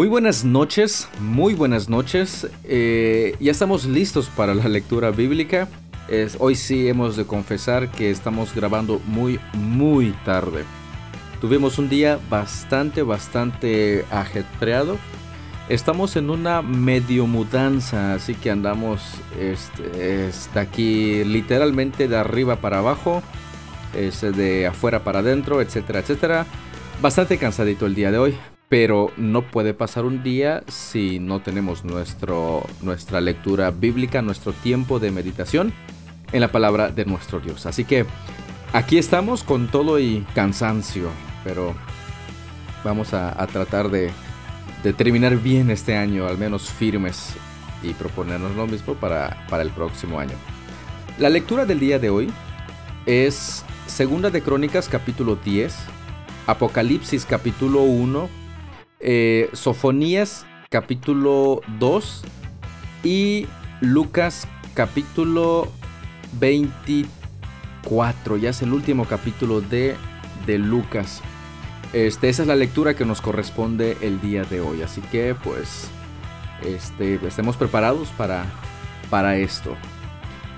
Muy buenas noches, muy buenas noches. Eh, ya estamos listos para la lectura bíblica. Hoy sí hemos de confesar que estamos grabando muy, muy tarde. Tuvimos un día bastante, bastante ajetreado. Estamos en una medio mudanza, así que andamos este, aquí literalmente de arriba para abajo, de afuera para adentro, etcétera, etcétera. Bastante cansadito el día de hoy, pero no puede pasar un día si no tenemos nuestro, nuestra lectura bíblica, nuestro tiempo de meditación en la palabra de nuestro Dios. Así que aquí estamos con todo y cansancio, pero vamos a, tratar de, terminar bien este año, al menos firmes, y proponernos lo mismo para, para el próximo año. La lectura del día de hoy es Segunda de Crónicas capítulo 10, Apocalipsis capítulo 1, eh, Sofonías capítulo 2 y Lucas capítulo 24. Ya es el último capítulo de, de Lucas. Este, esa es la lectura que nos corresponde el día de hoy. Así que pues este, estemos preparados para, para esto.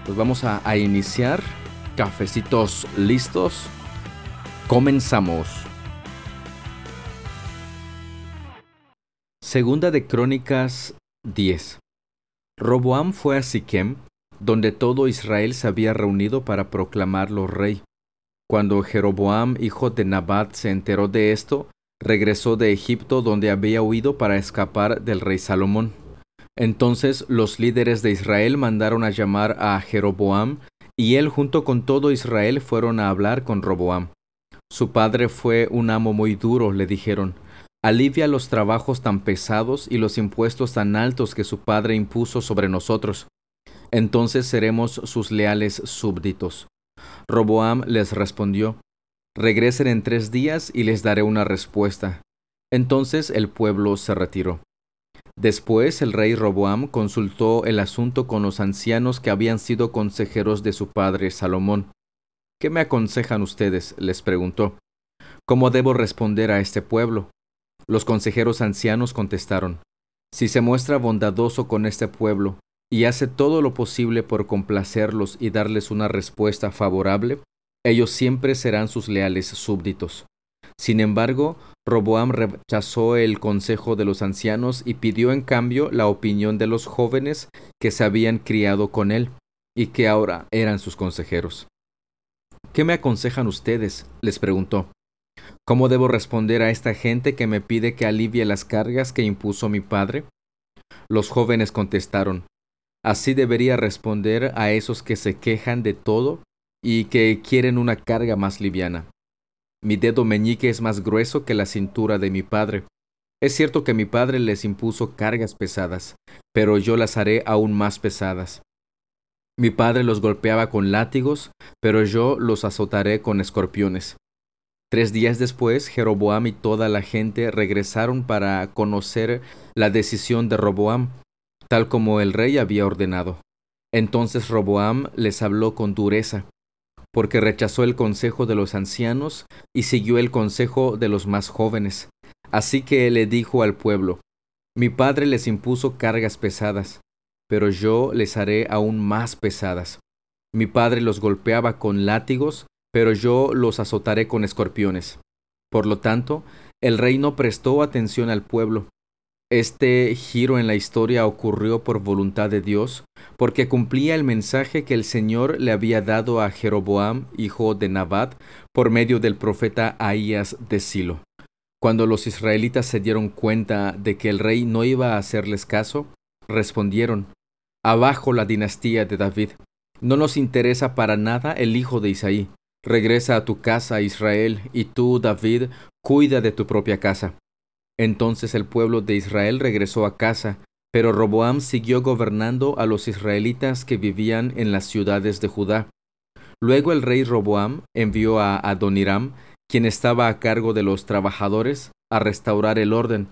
Pues vamos a, a iniciar. Cafecitos listos. Comenzamos. Segunda de Crónicas 10. Roboam fue a Siquem, donde todo Israel se había reunido para proclamarlo rey. Cuando Jeroboam, hijo de Nabat, se enteró de esto, regresó de Egipto donde había huido para escapar del rey Salomón. Entonces los líderes de Israel mandaron a llamar a Jeroboam, y él junto con todo Israel fueron a hablar con Roboam. Su padre fue un amo muy duro, le dijeron, alivia los trabajos tan pesados y los impuestos tan altos que su Padre impuso sobre nosotros. Entonces seremos sus leales súbditos. Roboam les respondió, Regresen en tres días y les daré una respuesta. Entonces el pueblo se retiró. Después el rey Roboam consultó el asunto con los ancianos que habían sido consejeros de su padre Salomón. ¿Qué me aconsejan ustedes? les preguntó. ¿Cómo debo responder a este pueblo? Los consejeros ancianos contestaron, Si se muestra bondadoso con este pueblo y hace todo lo posible por complacerlos y darles una respuesta favorable, ellos siempre serán sus leales súbditos. Sin embargo, Roboam rechazó el consejo de los ancianos y pidió en cambio la opinión de los jóvenes que se habían criado con él y que ahora eran sus consejeros. ¿Qué me aconsejan ustedes? les preguntó. ¿Cómo debo responder a esta gente que me pide que alivie las cargas que impuso mi padre? Los jóvenes contestaron, Así debería responder a esos que se quejan de todo y que quieren una carga más liviana. Mi dedo meñique es más grueso que la cintura de mi padre. Es cierto que mi padre les impuso cargas pesadas, pero yo las haré aún más pesadas. Mi padre los golpeaba con látigos, pero yo los azotaré con escorpiones. Tres días después, Jeroboam y toda la gente regresaron para conocer la decisión de Roboam, tal como el rey había ordenado. Entonces Roboam les habló con dureza, porque rechazó el consejo de los ancianos y siguió el consejo de los más jóvenes. Así que le dijo al pueblo, Mi padre les impuso cargas pesadas, pero yo les haré aún más pesadas. Mi padre los golpeaba con látigos, pero yo los azotaré con escorpiones. Por lo tanto, el rey no prestó atención al pueblo. Este giro en la historia ocurrió por voluntad de Dios, porque cumplía el mensaje que el Señor le había dado a Jeroboam, hijo de Nabat, por medio del profeta Ahías de Silo. Cuando los israelitas se dieron cuenta de que el rey no iba a hacerles caso, respondieron, Abajo la dinastía de David. No nos interesa para nada el hijo de Isaí. Regresa a tu casa, Israel, y tú, David, cuida de tu propia casa. Entonces el pueblo de Israel regresó a casa, pero Roboam siguió gobernando a los israelitas que vivían en las ciudades de Judá. Luego el rey Roboam envió a Adoniram, quien estaba a cargo de los trabajadores, a restaurar el orden,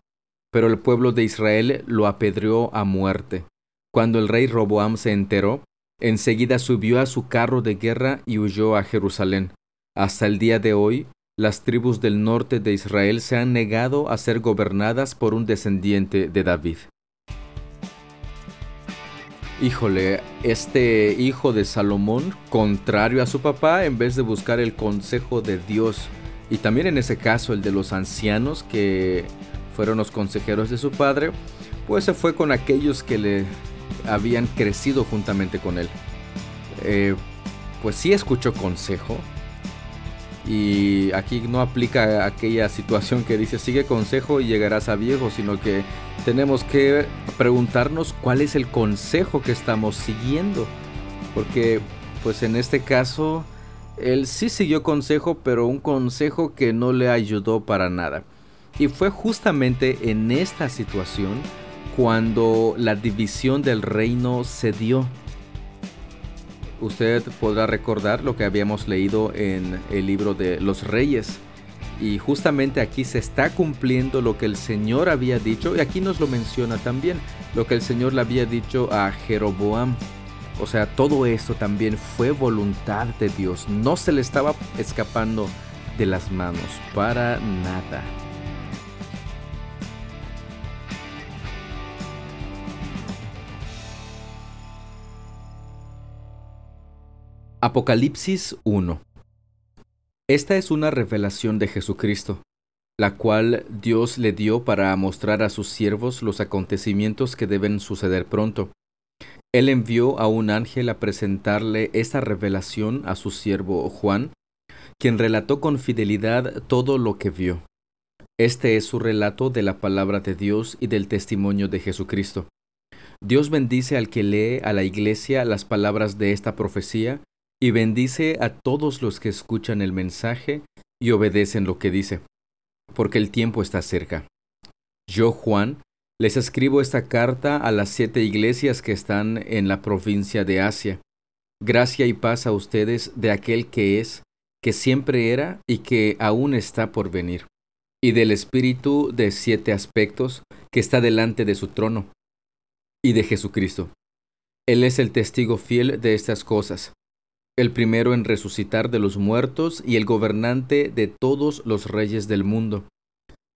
pero el pueblo de Israel lo apedreó a muerte. Cuando el rey Roboam se enteró, Enseguida subió a su carro de guerra y huyó a Jerusalén. Hasta el día de hoy, las tribus del norte de Israel se han negado a ser gobernadas por un descendiente de David. Híjole, este hijo de Salomón, contrario a su papá, en vez de buscar el consejo de Dios, y también en ese caso el de los ancianos que fueron los consejeros de su padre, pues se fue con aquellos que le habían crecido juntamente con él. Eh, pues sí escuchó consejo, y aquí no aplica aquella situación que dice sigue consejo y llegarás a viejo, sino que tenemos que preguntarnos cuál es el consejo que estamos siguiendo. Porque pues en este caso él sí siguió consejo, pero un consejo que no le ayudó para nada. Y fue justamente en esta situación cuando la división del reino se dio usted podrá recordar lo que habíamos leído en el libro de los reyes. Y justamente aquí se está cumpliendo lo que el Señor había dicho, y aquí nos lo menciona también, lo que el Señor le había dicho a Jeroboam. O sea, todo esto también fue voluntad de Dios, no se le estaba escapando de las manos para nada. Apocalipsis 1 Esta es una revelación de Jesucristo, la cual Dios le dio para mostrar a sus siervos los acontecimientos que deben suceder pronto. Él envió a un ángel a presentarle esta revelación a su siervo Juan, quien relató con fidelidad todo lo que vio. Este es su relato de la palabra de Dios y del testimonio de Jesucristo. Dios bendice al que lee a la iglesia las palabras de esta profecía y bendice a todos los que escuchan el mensaje y obedecen lo que dice, porque el tiempo está cerca. Yo, Juan, les escribo esta carta a las siete iglesias que están en la provincia de Asia. Gracia y paz a ustedes de aquel que es, que siempre era y que aún está por venir, y del Espíritu de siete aspectos que está delante de su trono, y de Jesucristo. Él es el testigo fiel de estas cosas el primero en resucitar de los muertos y el gobernante de todos los reyes del mundo.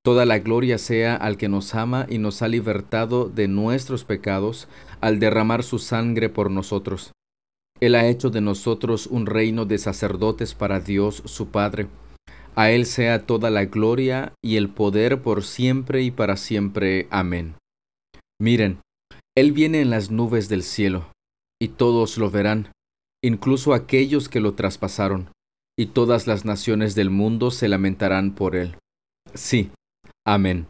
Toda la gloria sea al que nos ama y nos ha libertado de nuestros pecados al derramar su sangre por nosotros. Él ha hecho de nosotros un reino de sacerdotes para Dios su Padre. A Él sea toda la gloria y el poder por siempre y para siempre. Amén. Miren, Él viene en las nubes del cielo, y todos lo verán incluso aquellos que lo traspasaron, y todas las naciones del mundo se lamentarán por él. Sí, amén.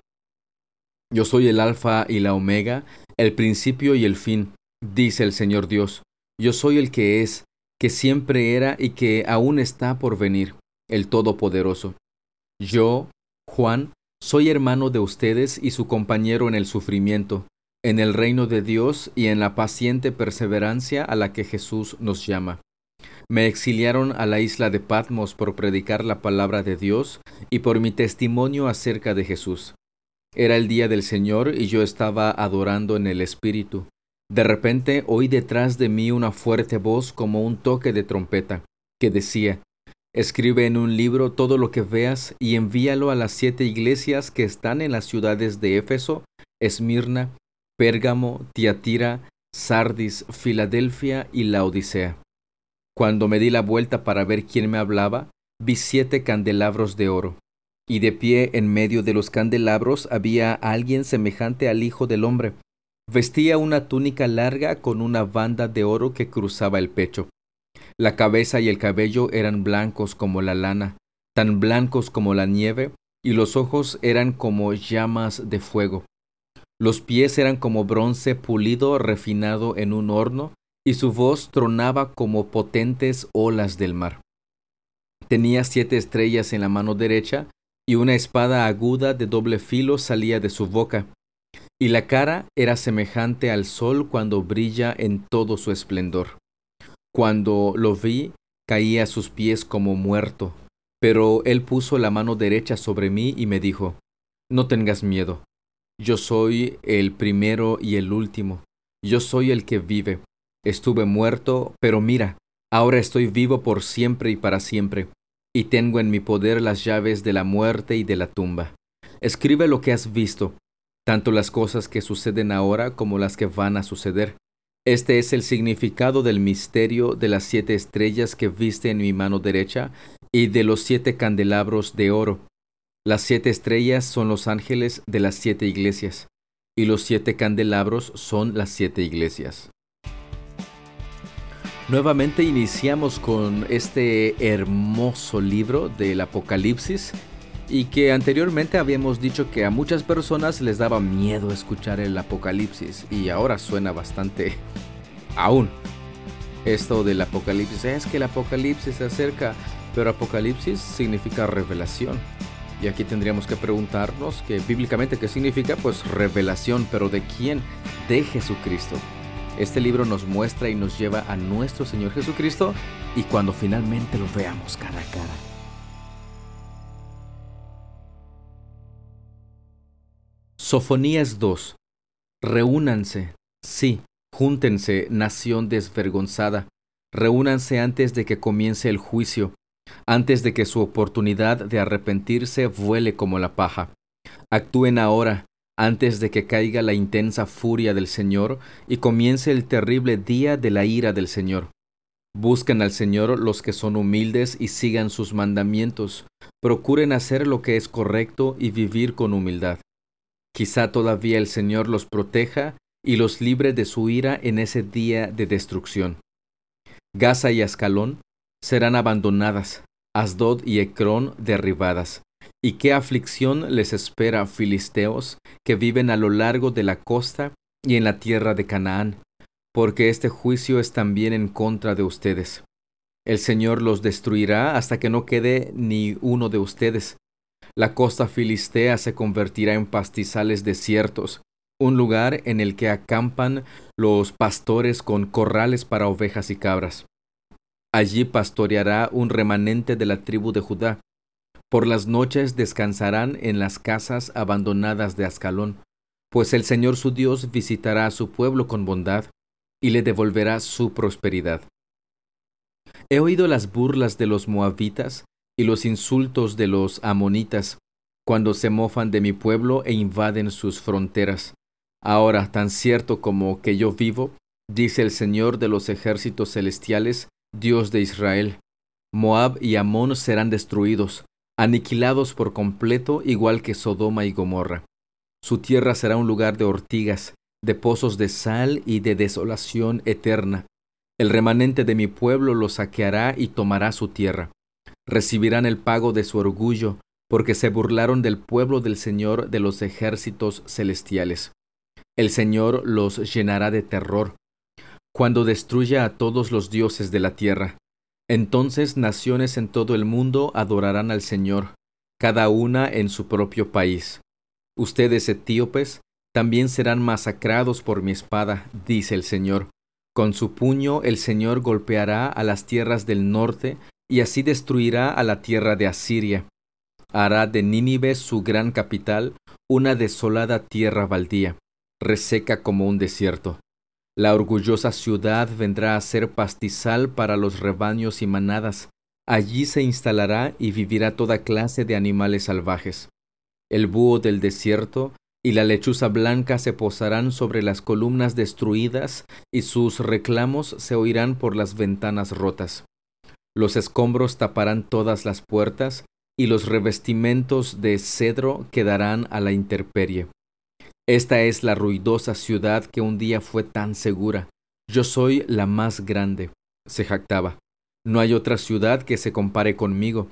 Yo soy el Alfa y la Omega, el principio y el fin, dice el Señor Dios. Yo soy el que es, que siempre era y que aún está por venir, el Todopoderoso. Yo, Juan, soy hermano de ustedes y su compañero en el sufrimiento, en el reino de Dios y en la paciente perseverancia a la que Jesús nos llama. Me exiliaron a la isla de Patmos por predicar la palabra de Dios y por mi testimonio acerca de Jesús. Era el día del Señor y yo estaba adorando en el Espíritu. De repente oí detrás de mí una fuerte voz como un toque de trompeta, que decía, Escribe en un libro todo lo que veas y envíalo a las siete iglesias que están en las ciudades de Éfeso, Esmirna, Pérgamo, Tiatira, Sardis, Filadelfia y la Odisea. Cuando me di la vuelta para ver quién me hablaba, vi siete candelabros de oro, y de pie en medio de los candelabros había alguien semejante al Hijo del Hombre. Vestía una túnica larga con una banda de oro que cruzaba el pecho. La cabeza y el cabello eran blancos como la lana, tan blancos como la nieve, y los ojos eran como llamas de fuego. Los pies eran como bronce pulido refinado en un horno, y su voz tronaba como potentes olas del mar. Tenía siete estrellas en la mano derecha, y una espada aguda de doble filo salía de su boca, y la cara era semejante al sol cuando brilla en todo su esplendor. Cuando lo vi, caí a sus pies como muerto, pero él puso la mano derecha sobre mí y me dijo, No tengas miedo yo soy el primero y el último. Yo soy el que vive. Estuve muerto, pero mira, ahora estoy vivo por siempre y para siempre. y tengo en mi poder las llaves de la muerte y de la tumba. Escribe lo que has visto, tanto las cosas que suceden ahora como las que van a suceder. Este es el significado del misterio de las siete estrellas que viste en mi mano derecha y de los siete candelabros de oro. Las siete estrellas son los ángeles de las siete iglesias, y los siete candelabros son las siete iglesias. Nuevamente iniciamos con este hermoso libro del Apocalipsis y que anteriormente habíamos dicho que a muchas personas les daba miedo escuchar el Apocalipsis y ahora suena bastante aún. Esto del Apocalipsis es que el Apocalipsis se acerca, pero Apocalipsis significa revelación. Y aquí tendríamos que preguntarnos que bíblicamente qué significa, pues revelación, pero de quién? De Jesucristo. Este libro nos muestra y nos lleva a nuestro Señor Jesucristo y cuando finalmente lo veamos cara a cara. Sofonías 2. Reúnanse, sí, júntense, nación desvergonzada, reúnanse antes de que comience el juicio, antes de que su oportunidad de arrepentirse vuele como la paja. Actúen ahora, antes de que caiga la intensa furia del Señor y comience el terrible día de la ira del Señor. Busquen al Señor los que son humildes y sigan sus mandamientos. Procuren hacer lo que es correcto y vivir con humildad. Quizá todavía el Señor los proteja y los libre de su ira en ese día de destrucción. Gaza y Ascalón serán abandonadas, Asdod y Ecrón derribadas. ¿Y qué aflicción les espera, filisteos, que viven a lo largo de la costa y en la tierra de Canaán? Porque este juicio es también en contra de ustedes. El Señor los destruirá hasta que no quede ni uno de ustedes. La costa filistea se convertirá en pastizales desiertos, un lugar en el que acampan los pastores con corrales para ovejas y cabras. Allí pastoreará un remanente de la tribu de Judá, por las noches descansarán en las casas abandonadas de Ascalón, pues el Señor su Dios visitará a su pueblo con bondad y le devolverá su prosperidad. He oído las burlas de los moabitas y los insultos de los amonitas cuando se mofan de mi pueblo e invaden sus fronteras. Ahora, tan cierto como que yo vivo, dice el Señor de los ejércitos celestiales, Dios de Israel, Moab y Amón serán destruidos, aniquilados por completo igual que Sodoma y Gomorra. Su tierra será un lugar de ortigas, de pozos de sal y de desolación eterna. El remanente de mi pueblo lo saqueará y tomará su tierra. Recibirán el pago de su orgullo, porque se burlaron del pueblo del Señor de los ejércitos celestiales. El Señor los llenará de terror, cuando destruya a todos los dioses de la tierra. Entonces naciones en todo el mundo adorarán al Señor, cada una en su propio país. Ustedes etíopes también serán masacrados por mi espada, dice el Señor. Con su puño el Señor golpeará a las tierras del norte y así destruirá a la tierra de Asiria. Hará de Nínive su gran capital una desolada tierra baldía, reseca como un desierto. La orgullosa ciudad vendrá a ser pastizal para los rebaños y manadas. Allí se instalará y vivirá toda clase de animales salvajes. El búho del desierto y la lechuza blanca se posarán sobre las columnas destruidas y sus reclamos se oirán por las ventanas rotas. Los escombros taparán todas las puertas y los revestimentos de cedro quedarán a la intemperie. Esta es la ruidosa ciudad que un día fue tan segura. Yo soy la más grande, se jactaba. No hay otra ciudad que se compare conmigo.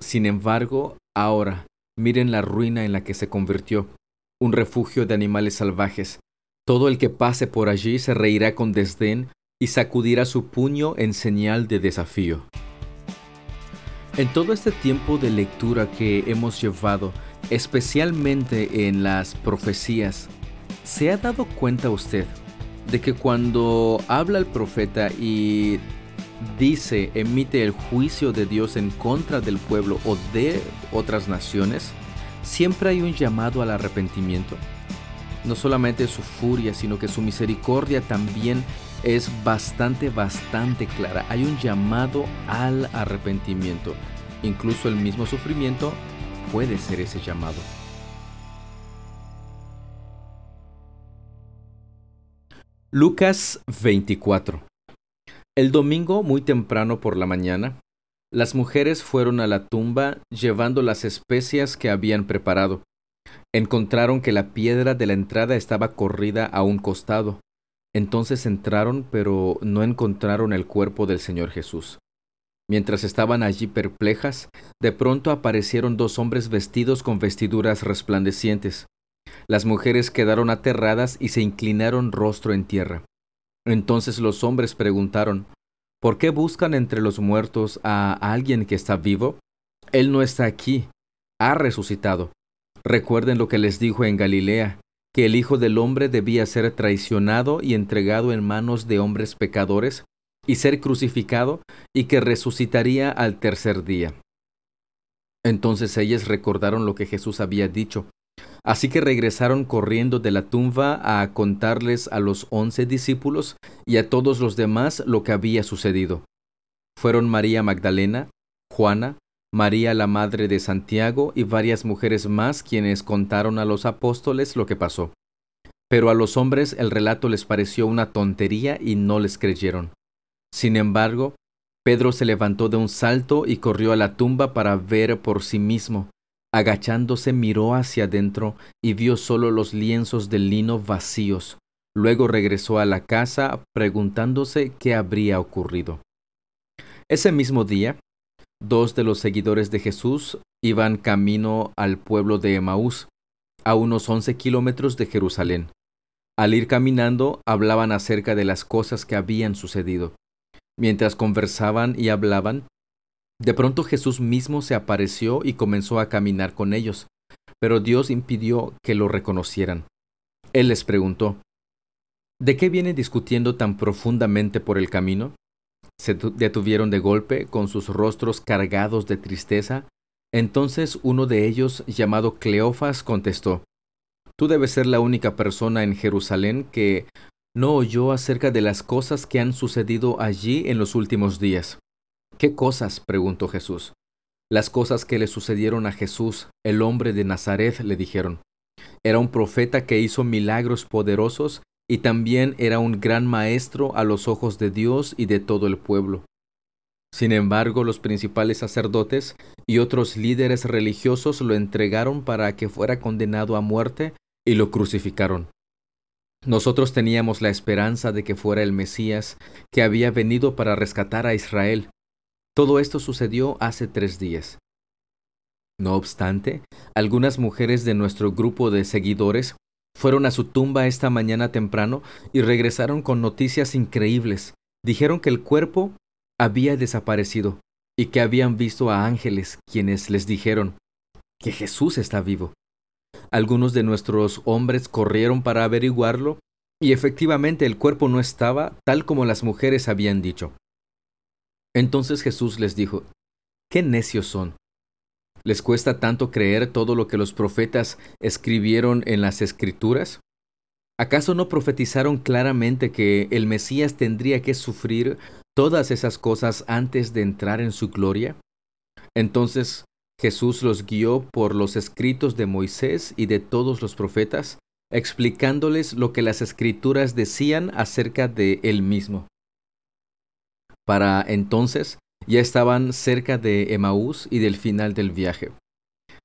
Sin embargo, ahora, miren la ruina en la que se convirtió, un refugio de animales salvajes. Todo el que pase por allí se reirá con desdén y sacudirá su puño en señal de desafío. En todo este tiempo de lectura que hemos llevado, especialmente en las profecías, ¿se ha dado cuenta usted de que cuando habla el profeta y dice, emite el juicio de Dios en contra del pueblo o de otras naciones, siempre hay un llamado al arrepentimiento? No solamente su furia, sino que su misericordia también es bastante, bastante clara. Hay un llamado al arrepentimiento. incluso el mismo sufrimiento, puede ser ese llamado. Lucas 24 El domingo, muy temprano por la mañana, las mujeres fueron a la tumba llevando las especias que habían preparado. Encontraron que la piedra de la entrada estaba corrida a un costado. Entonces entraron, pero no encontraron el cuerpo del Señor Jesús. Mientras estaban allí perplejas, de pronto aparecieron dos hombres vestidos con vestiduras resplandecientes. Las mujeres quedaron aterradas y se inclinaron rostro en tierra. Entonces los hombres preguntaron, ¿Por qué buscan entre los muertos a alguien que está vivo? Él no está aquí, ha resucitado. Recuerden lo que les dijo en Galilea, que el Hijo del Hombre debía ser traicionado y entregado en manos de hombres pecadores, y ser crucificado, y que resucitaría al tercer día. Entonces ellas recordaron lo que Jesús había dicho. Así que regresaron corriendo de la tumba a contarles a los once discípulos y a todos los demás lo que había sucedido. Fueron María Magdalena, Juana, María la madre de Santiago y varias mujeres más quienes contaron a los apóstoles lo que pasó. Pero a los hombres el relato les pareció una tontería y no les creyeron. Sin embargo, Pedro se levantó de un salto y corrió a la tumba para ver por sí mismo. Agachándose miró hacia adentro y vio solo los lienzos de lino vacíos. Luego regresó a la casa preguntándose qué habría ocurrido. Ese mismo día, dos de los seguidores de Jesús iban camino al pueblo de Emaús, a unos once kilómetros de Jerusalén. Al ir caminando, hablaban acerca de las cosas que habían sucedido. Mientras conversaban y hablaban, de pronto Jesús mismo se apareció y comenzó a caminar con ellos, pero Dios impidió que lo reconocieran. Él les preguntó, ¿De qué vienen discutiendo tan profundamente por el camino? Se detuvieron de golpe, con sus rostros cargados de tristeza. Entonces uno de ellos, llamado Cleofas, contestó, Tú debes ser la única persona en Jerusalén que no oyó acerca de las cosas que han sucedido allí en los últimos días. ¿Qué cosas? preguntó Jesús. Las cosas que le sucedieron a Jesús, el hombre de Nazaret, le dijeron. Era un profeta que hizo milagros poderosos y también era un gran maestro a los ojos de Dios y de todo el pueblo. Sin embargo, los principales sacerdotes y otros líderes religiosos lo entregaron para que fuera condenado a muerte y lo crucificaron. Nosotros teníamos la esperanza de que fuera el Mesías, que había venido para rescatar a Israel. Todo esto sucedió hace tres días. No obstante, algunas mujeres de nuestro grupo de seguidores fueron a su tumba esta mañana temprano y regresaron con noticias increíbles. Dijeron que el cuerpo había desaparecido y que habían visto a ángeles quienes les dijeron que Jesús está vivo. Algunos de nuestros hombres corrieron para averiguarlo y efectivamente el cuerpo no estaba tal como las mujeres habían dicho. Entonces Jesús les dijo, ¿qué necios son? ¿Les cuesta tanto creer todo lo que los profetas escribieron en las escrituras? ¿Acaso no profetizaron claramente que el Mesías tendría que sufrir todas esas cosas antes de entrar en su gloria? Entonces Jesús los guió por los escritos de Moisés y de todos los profetas, explicándoles lo que las escrituras decían acerca de él mismo. Para entonces ya estaban cerca de Emaús y del final del viaje.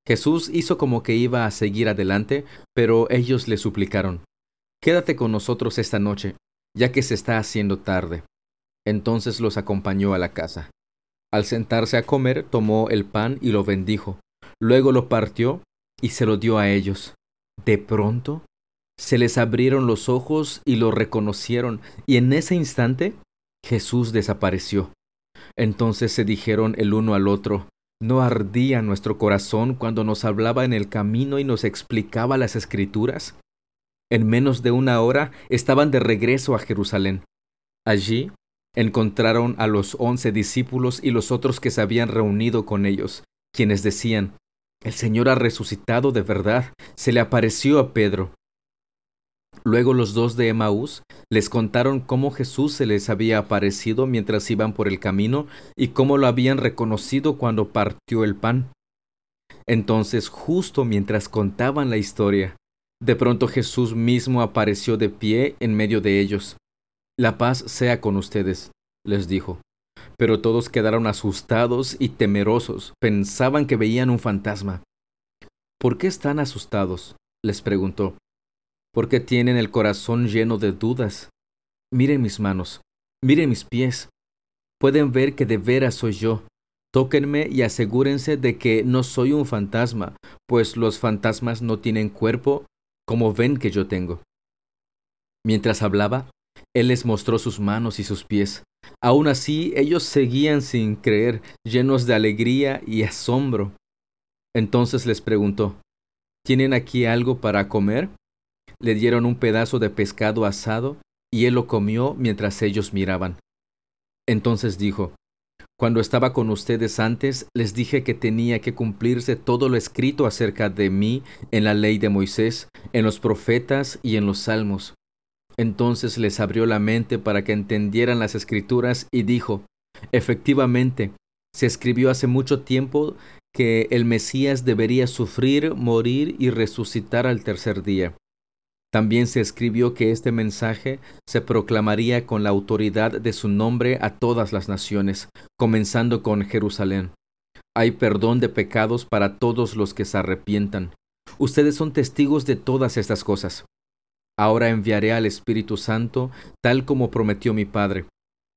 Jesús hizo como que iba a seguir adelante, pero ellos le suplicaron, Quédate con nosotros esta noche, ya que se está haciendo tarde. Entonces los acompañó a la casa. Al sentarse a comer, tomó el pan y lo bendijo. Luego lo partió y se lo dio a ellos. De pronto, se les abrieron los ojos y lo reconocieron, y en ese instante Jesús desapareció. Entonces se dijeron el uno al otro, ¿no ardía nuestro corazón cuando nos hablaba en el camino y nos explicaba las escrituras? En menos de una hora estaban de regreso a Jerusalén. Allí encontraron a los once discípulos y los otros que se habían reunido con ellos, quienes decían, El Señor ha resucitado de verdad, se le apareció a Pedro. Luego los dos de Emaús les contaron cómo Jesús se les había aparecido mientras iban por el camino y cómo lo habían reconocido cuando partió el pan. Entonces, justo mientras contaban la historia, de pronto Jesús mismo apareció de pie en medio de ellos. La paz sea con ustedes, les dijo. Pero todos quedaron asustados y temerosos, pensaban que veían un fantasma. ¿Por qué están asustados? les preguntó porque tienen el corazón lleno de dudas. Miren mis manos, miren mis pies. Pueden ver que de veras soy yo. Tóquenme y asegúrense de que no soy un fantasma, pues los fantasmas no tienen cuerpo como ven que yo tengo. Mientras hablaba, él les mostró sus manos y sus pies. Aún así, ellos seguían sin creer, llenos de alegría y asombro. Entonces les preguntó, ¿Tienen aquí algo para comer? le dieron un pedazo de pescado asado y él lo comió mientras ellos miraban. Entonces dijo, Cuando estaba con ustedes antes, les dije que tenía que cumplirse todo lo escrito acerca de mí en la ley de Moisés, en los profetas y en los salmos. Entonces les abrió la mente para que entendieran las escrituras y dijo, Efectivamente, se escribió hace mucho tiempo que el Mesías debería sufrir, morir y resucitar al tercer día. También se escribió que este mensaje se proclamaría con la autoridad de su nombre a todas las naciones, comenzando con Jerusalén. Hay perdón de pecados para todos los que se arrepientan. Ustedes son testigos de todas estas cosas. Ahora enviaré al Espíritu Santo, tal como prometió mi Padre.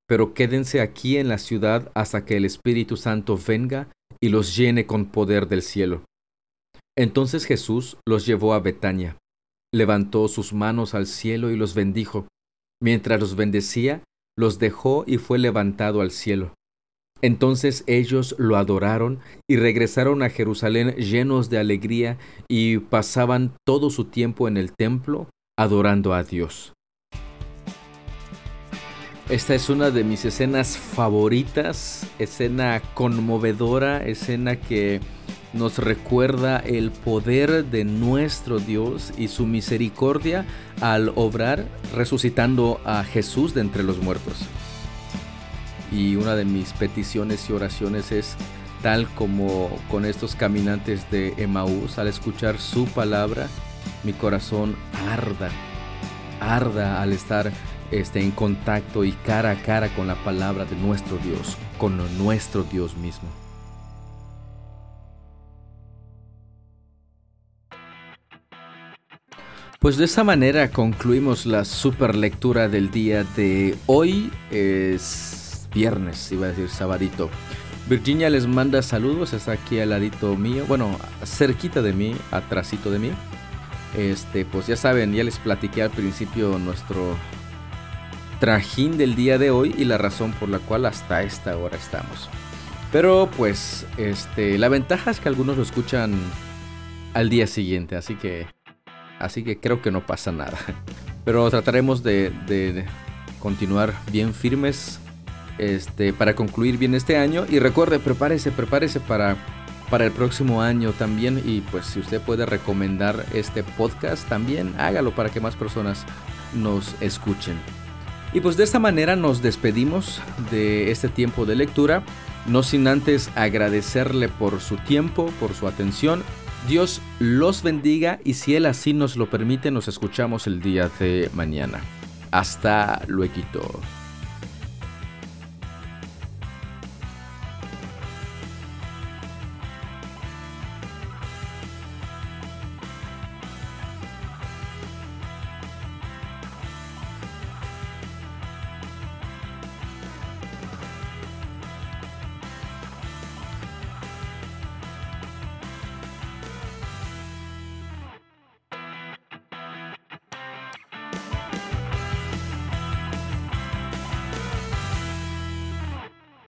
Pero quédense aquí en la ciudad hasta que el Espíritu Santo venga y los llene con poder del cielo. Entonces Jesús los llevó a Betania levantó sus manos al cielo y los bendijo. Mientras los bendecía, los dejó y fue levantado al cielo. Entonces ellos lo adoraron y regresaron a Jerusalén llenos de alegría y pasaban todo su tiempo en el templo adorando a Dios. Esta es una de mis escenas favoritas, escena conmovedora, escena que nos recuerda el poder de nuestro Dios y su misericordia al obrar resucitando a Jesús de entre los muertos. Y una de mis peticiones y oraciones es tal como con estos caminantes de Emaús, al escuchar su palabra, mi corazón arda, arda al estar este, en contacto y cara a cara con la palabra de nuestro Dios, con nuestro Dios mismo. Pues de esa manera concluimos la super lectura del día de hoy. Es viernes, iba a decir sabadito. Virginia les manda saludos, está aquí al ladito mío, bueno, cerquita de mí, atrásito de mí. Este, pues ya saben, ya les platiqué al principio nuestro trajín del día de hoy y la razón por la cual hasta esta hora estamos. Pero pues, este, la ventaja es que algunos lo escuchan al día siguiente, así que así que creo que no pasa nada. Pero trataremos de, continuar bien firmes este, para concluir bien este año. Y recuerde, prepárese, prepárese para, para el próximo año también. Y pues si usted puede recomendar este podcast también, hágalo para que más personas nos escuchen. Y pues de esta manera nos despedimos de este tiempo de lectura, no sin antes agradecerle por su tiempo, por su atención Dios los bendiga y si Él así nos lo permite, nos escuchamos el día de mañana. Hasta luego.